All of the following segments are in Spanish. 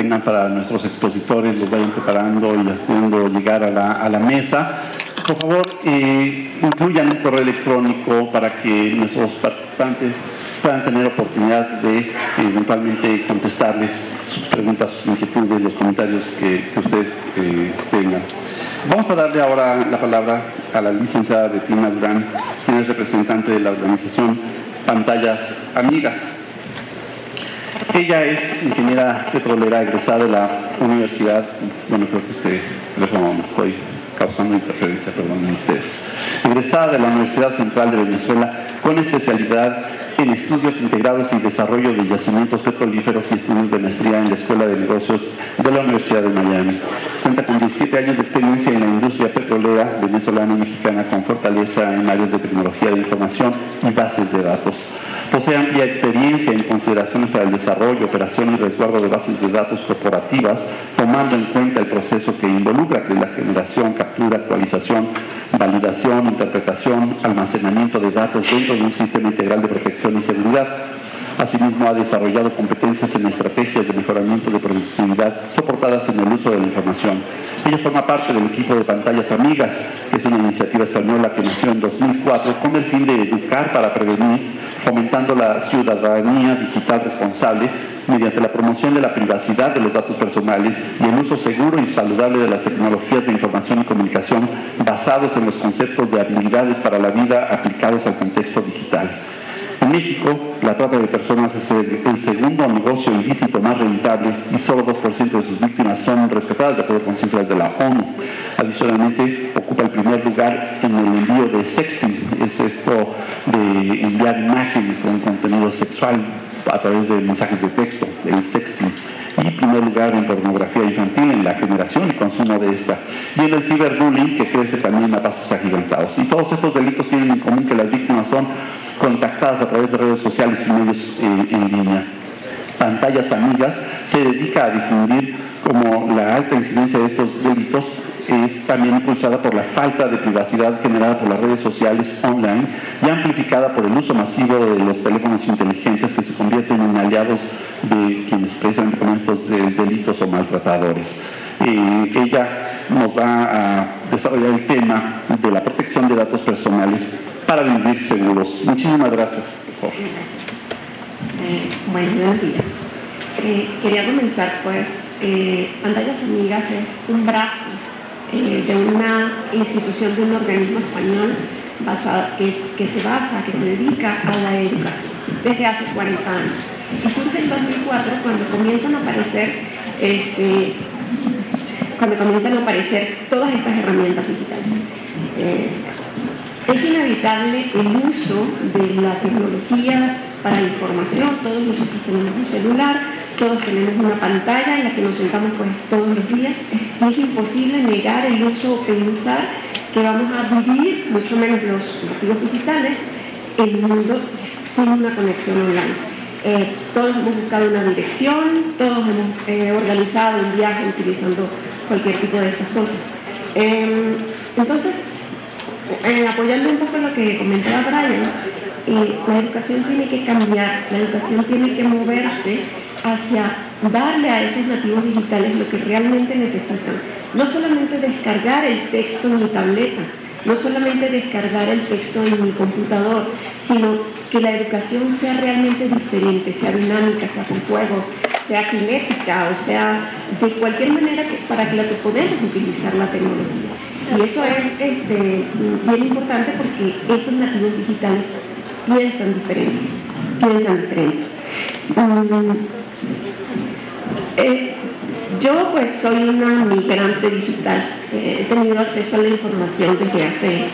tengan para nuestros expositores, los vayan preparando y haciendo llegar a la, mesa. Por favor, eh, incluyan un correo electrónico para que nuestros participantes puedan tener oportunidad de eventualmente contestarles sus preguntas, sus inquietudes, los comentarios que, ustedes eh, tengan. Vamos a darle ahora la palabra a la licenciada Betina Durán, quien es representante de la organización Pantallas Amigas. Ella es ingeniera petrolera egresada de la Universidad, bueno, creo que teléfono me estoy causando interferencia, perdonen ustedes, egresada de la Universidad Central de Venezuela con especialidad en estudios integrados y desarrollo de yacimientos petrolíferos y estudios de maestría en la Escuela de Negocios de la Universidad de Miami. Cuenta con 17 años de experiencia en la industria petrolera venezolana y mexicana con fortaleza en áreas de tecnología de información y bases de datos. Posee amplia experiencia en consideraciones para el desarrollo, operación y resguardo de bases de datos corporativas, tomando en cuenta el proceso que involucra la generación, captura, actualización, validación, interpretación, almacenamiento de datos dentro de un sistema integral de protección y seguridad. Asimismo, ha desarrollado competencias en estrategias de mejoramiento de productividad soportadas en el uso de la información. Ella forma parte del equipo de Pantallas Amigas, que es una iniciativa española que nació en 2004 con el fin de educar para prevenir, fomentando la ciudadanía digital responsable mediante la promoción de la privacidad de los datos personales y el uso seguro y saludable de las tecnologías de información y comunicación basados en los conceptos de habilidades para la vida aplicados al contexto digital. En México, la trata de personas es el, segundo negocio ilícito más rentable y solo 2% de sus víctimas son rescatadas de acuerdo con cifras de la ONU. Adicionalmente, ocupa el primer lugar en el envío de sexting, es esto de enviar imágenes con contenido sexual a través de mensajes de texto, el sexting y primer lugar en pornografía infantil en la generación y consumo de esta. Y en el ciberbullying que crece también a pasos agigantados. Y todos estos delitos tienen en común que las víctimas son contactadas a través de redes sociales y medios eh, en línea. Pantallas Amigas se dedica a difundir como la alta incidencia de estos delitos es también impulsada por la falta de privacidad generada por las redes sociales online y amplificada por el uso masivo de los teléfonos inteligentes que se convierten en aliados de quienes presentan con estos de delitos o maltratadores. Eh, ella nos va a desarrollar el tema de la protección de datos personales para vivir seguros. Muchísimas gracias. Por favor. Eh. Eh, quería comenzar, pues, eh, Pantallas Amigas es un brazo eh, de una institución, de un organismo español que, se basa, que se dedica a la educación desde hace 40 años. Y surge en 2004 cuando comienzan a aparecer, este, cuando comienzan a aparecer todas estas herramientas digitales. Eh, es inevitable el uso de la tecnología para la información, todos nosotros tenemos un celular, todos tenemos una pantalla en la que nos sentamos pues, todos los días y es imposible negar el uso o pensar que vamos a vivir, mucho menos los nativos digitales, el mundo sin una conexión online. Eh, todos hemos buscado una dirección, todos hemos eh, organizado un viaje utilizando cualquier tipo de esas cosas. Eh, entonces, apoyando un poco lo que comentaba Brian, la educación tiene que cambiar, la educación tiene que moverse hacia darle a esos nativos digitales lo que realmente necesitan. No solamente descargar el texto en mi tableta, no solamente descargar el texto en mi computador, sino que la educación sea realmente diferente, sea dinámica, sea con juegos, sea kinética, o sea, de cualquier manera para que lo que podemos utilizar la tecnología. Y eso es este, bien importante porque estos nativos digitales piensan diferente, piensan diferente. Um, yo pues soy una migrante digital, eh, he tenido acceso a la información desde hace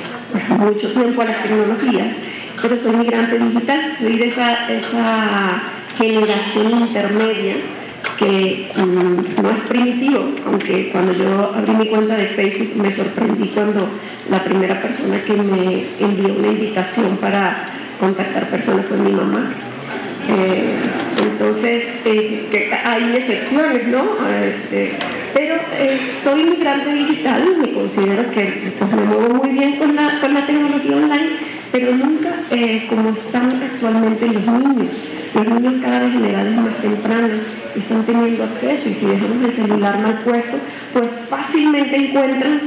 mucho tiempo a las tecnologías, pero soy migrante digital, soy de esa, esa generación intermedia que um, no es primitivo, aunque cuando yo abrí mi cuenta de Facebook me sorprendí cuando la primera persona que me envió una invitación para contactar personas fue mi mamá. Eh, entonces, eh, hay excepciones, ¿no? Este, pero eh, soy migrante digital y me considero que pues, me muevo muy bien con la, con la tecnología online, pero nunca como están actualmente los niños. Los niños cada vez en edades más tempranas están teniendo acceso y si dejamos el celular mal puesto, pues fácilmente encuentran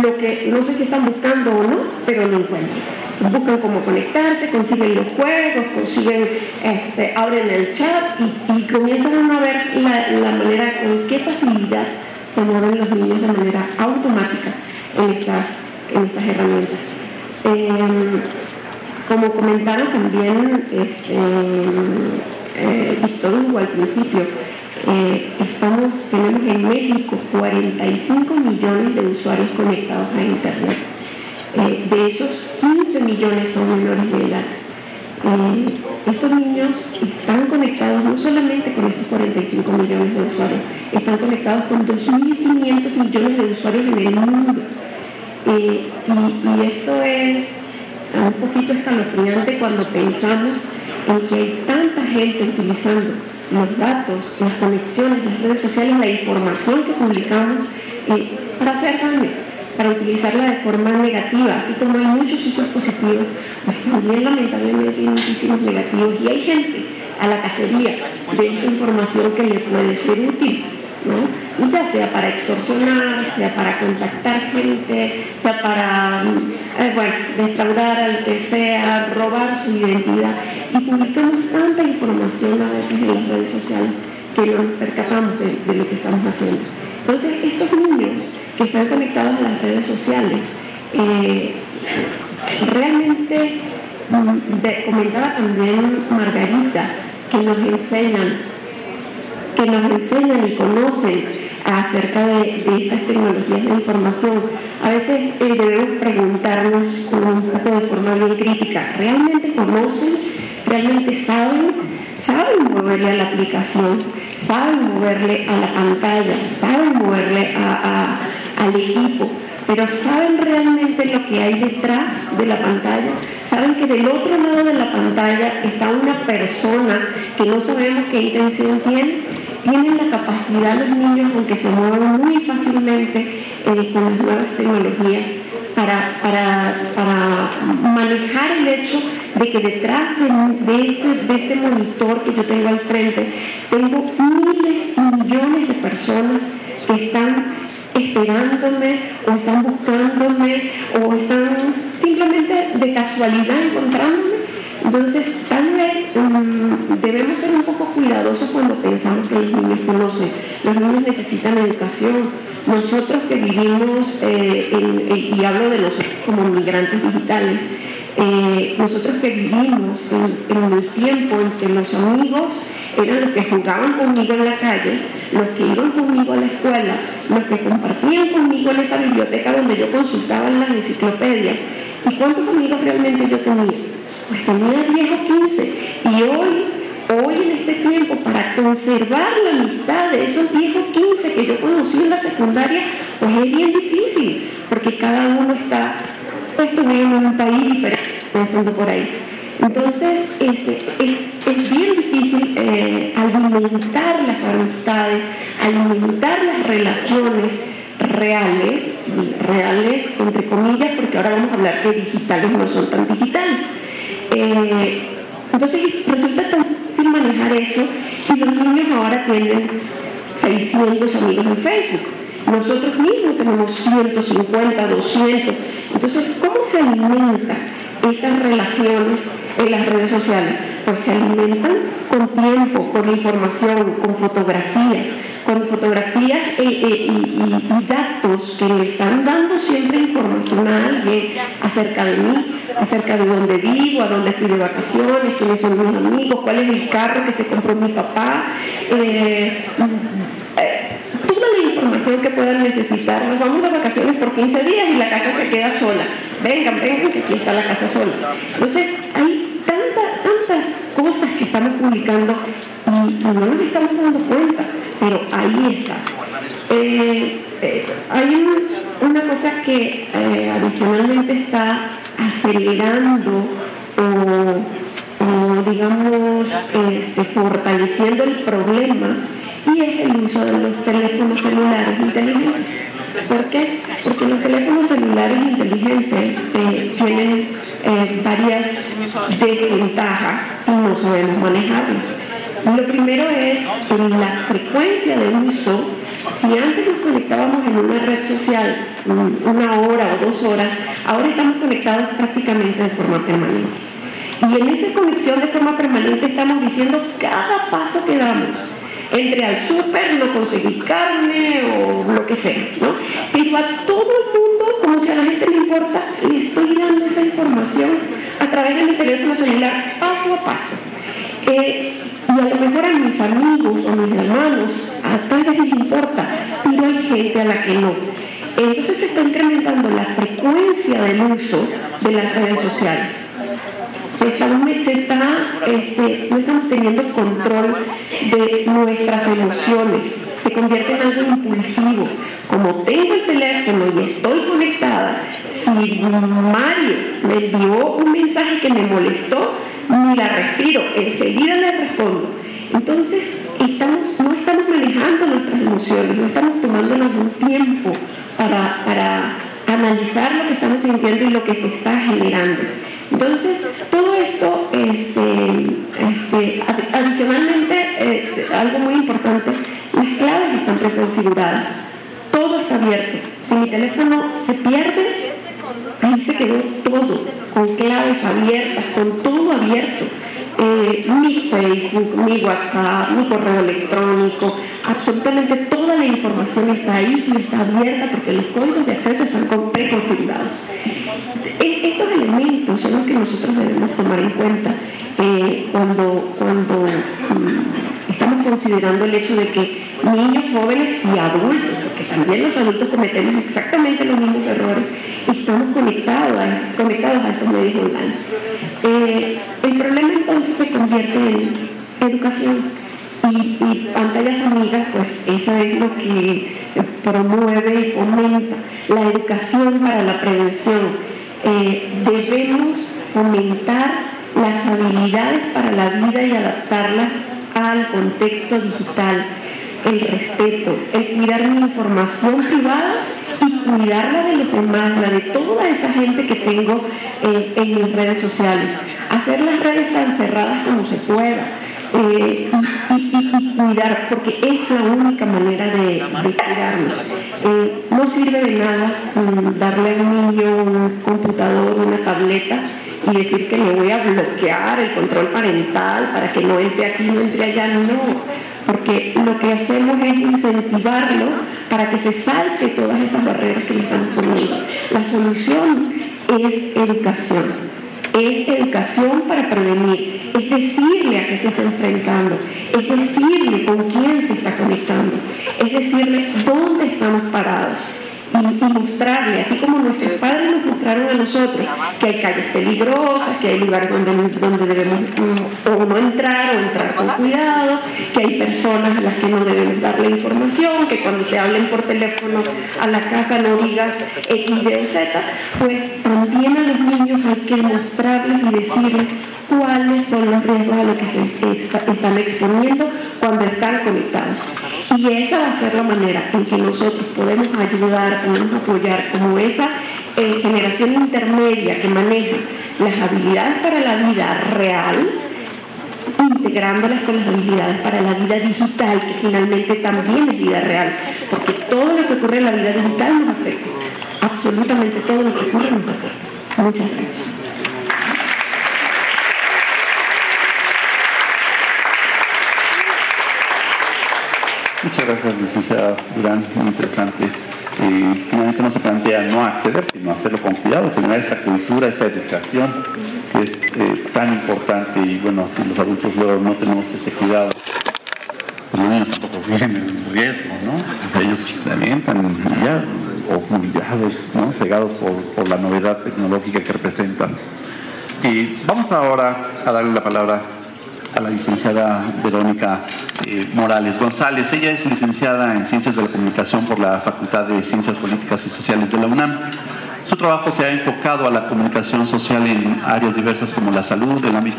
lo que no sé si están buscando o no, pero lo encuentran. Buscan cómo conectarse, consiguen los juegos, consiguen, este, abren el chat y, comienzan a ver la, manera con qué facilidad se mueven los niños de manera automática en estas, en estas herramientas. Em, como comentaba también este, eh, Víctor Hugo al principio, eh, tenemos en México 45 millones de usuarios conectados a Internet. Eh, de esos, 15 millones son menores de edad. Eh, estos niños están conectados no solamente con estos 45 millones de usuarios, están conectados con 2.500 millones de usuarios en el mundo. y, y esto es un poquito escalofriante cuando pensamos en que hay tanta gente utilizando los datos, las conexiones, las redes sociales, la información que publicamos eh, para hacer daño, para utilizarla de forma negativa, así como hay muchos usos positivos, pues también lamentablemente hay muchísimos negativos y hay gente a la cacería de esta información que le puede ser útil ¿no? ya sea para extorsionar, sea para contactar gente, sea para, eh, bueno, defraudar al que sea, robar su identidad. Y publicamos tanta información a veces en las redes sociales que no nos percatamos de, lo que estamos haciendo. Entonces, estos niños que están conectados a las redes sociales, eh, realmente, comentaba también Margarita, que nos enseñan que nos enseñan y conocen acerca de, estas tecnologías de información. A veces eh, debemos preguntarnos un poco de forma bien crítica, ¿realmente conocen? ¿Realmente saben? ¿Saben moverle a la aplicación? ¿Saben moverle a la pantalla? ¿Saben moverle al equipo? Pero ¿saben realmente lo que hay detrás de la pantalla? ¿Saben que del otro lado de la pantalla está una persona que no sabemos qué intención tiene? tienen la capacidad los niños, aunque se muevan muy fácilmente eh, con las nuevas tecnologías, para, para, manejar el hecho de que detrás de, este, de, este, monitor que yo tengo al frente, tengo miles y millones de personas que están esperándome o están buscándome o están simplemente de casualidad encontrándome entonces, tal vez mm, debemos ser un poco cuidadosos cuando pensamos que los niños conocen. Los niños necesitan educación. Nosotros que vivimos, eh, y hablo de nosotros como migrantes digitales, eh, nosotros que vivimos en, en el tiempo en que los amigos eran los que jugaban conmigo en la calle, los que iban conmigo a la escuela, los que compartían conmigo en esa biblioteca donde yo consultaba las enciclopedias. ¿Y cuántos amigos realmente yo tenía? pues tenía 10 o 15. Y hoy, hoy en este tiempo, para conservar la amistad de esos 10 o 15 que yo conocí en la secundaria, pues es bien difícil, porque cada uno está puesto en un país diferente, pensando por ahí. Entonces, es, bien difícil eh, alimentar las amistades, alimentar las relaciones reales, reales entre comillas, porque ahora vamos a hablar que digitales no son tan digitales. Eh, entonces resulta tan difícil manejar eso y los niños ahora tienen 600 amigos en Facebook. Nosotros mismos tenemos 150, 200. Entonces, ¿cómo se alimentan esas relaciones en las redes sociales? Pues se alimentan con tiempo, con información, con fotografías, con fotografías eh, eh, y, datos que le están dando siempre información a alguien acerca de mí, acerca de dónde vivo, a dónde estoy de vacaciones, quiénes son mis amigos, cuál es el carro que se compró mi papá. Eh, toda la información que puedan necesitar. Nos vamos de vacaciones por 15 días y la casa se queda sola. Vengan, vengan, que aquí está la casa sola. Entonces, hay cosas que estamos publicando y no nos estamos dando cuenta pero ahí está. Eh, eh, hay una cosa que eh, adicionalmente está acelerando o, digamos, este, fortaleciendo el problema y es el uso de los teléfonos celulares inteligentes. ¿Por qué? Porque los teléfonos celulares inteligentes tienen varias desventajas si no sabemos manejarlos Lo primero es la frecuencia de uso. Si antes nos conectábamos en una red social una hora o dos horas, ahora estamos conectados prácticamente de forma permanente. Y en esa conexión de forma permanente estamos diciendo cada paso que damos entre al súper, no conseguir carne o lo que sea, ¿no? Pero a todo el mundo, como si a la gente le importa, le estoy dando esa información a través de mi teléfono celular, paso a paso. Eh, y a lo mejor a mis amigos o mis hermanos, a vez les importa, pero hay gente a la que no. Entonces se está incrementando la frecuencia del uso de las redes sociales se está, este, no estamos teniendo control de nuestras emociones, se convierte en algo impulsivo. Como tengo el teléfono y estoy conectada, si Mario me envió un mensaje que me molestó, ni la respiro, enseguida le respondo. Entonces, estamos, no estamos manejando nuestras emociones, no estamos tomándonos un tiempo para, para analizar lo que estamos sintiendo y lo que se está generando. Entonces, Todo está abierto. Si mi teléfono se pierde, ahí se quedó todo, con claves abiertas, con todo abierto. Eh, mi Facebook, mi WhatsApp, mi correo electrónico, absolutamente toda la información está ahí y está abierta porque los códigos de acceso están preconfigurados. E, estos elementos son los que nosotros debemos tomar en cuenta eh, cuando, cuando mm, estamos considerando el hecho de que niños, jóvenes y adultos, porque también los adultos cometemos exactamente los mismos errores, estamos conectados a, conectados a estos medios online. Eh, el problema entonces se convierte en educación y, pantallas amigas, pues eso es lo que promueve y fomenta la educación para la prevención eh, debemos fomentar las habilidades para la vida y adaptarlas al contexto digital, el respeto, el cuidar mi información privada y cuidarla de los demás, la de toda esa gente que tengo en mis redes sociales. Hacer las redes tan cerradas como se pueda eh, y, cuidar, porque es la única manera de, cuidarnos. Eh, no sirve de nada mm, darle a un niño un computador, una tableta y decir que le voy a bloquear el control parental para que no entre aquí, no entre allá, no, porque lo que hacemos es incentivarlo para que se salte todas esas barreras que le están poniendo. La solución es educación. Es educación para prevenir, es decirle a qué se está enfrentando, es decirle con quién se está conectando, es decirle dónde estamos parados y, mostrarle, así como nuestros padres nos mostraron a nosotros, que hay calles peligrosas, que hay lugares donde, donde debemos mm, o no entrar o entrar con cuidado, que hay personas a las que no debemos darle información, que cuando te hablen por teléfono a la casa no digas X, Y o Z, pues también a los niños hay que mostrarles y decirles cuáles son los riesgos a los que se están exponiendo cuando están conectados. Y esa va a ser la manera en que nosotros podemos ayudar, podemos apoyar como esa eh, generación intermedia que maneja las habilidades para la vida real, integrándolas con las habilidades para la vida digital, que finalmente también es vida real, porque todo lo que ocurre en la vida digital nos afecta, absolutamente todo lo que ocurre nos afecta. Muchas gracias. Muchas gracias, licenciada Durán, muy interesante. Eh, finalmente no se plantea no acceder, sino hacerlo con cuidado, tener esta cultura, esta educación que es eh, tan importante y bueno, si los adultos luego no tenemos ese cuidado, los niños tampoco vienen en riesgo, ¿no? Ellos se alientan ya, o humillados, ¿no? cegados por, la novedad tecnológica que representan. Y vamos ahora a darle la palabra la licenciada Verónica eh, Morales González. Ella es licenciada en Ciencias de la Comunicación por la Facultad de Ciencias Políticas y Sociales de la UNAM. Su trabajo se ha enfocado a la comunicación social en áreas diversas como la salud, el ámbito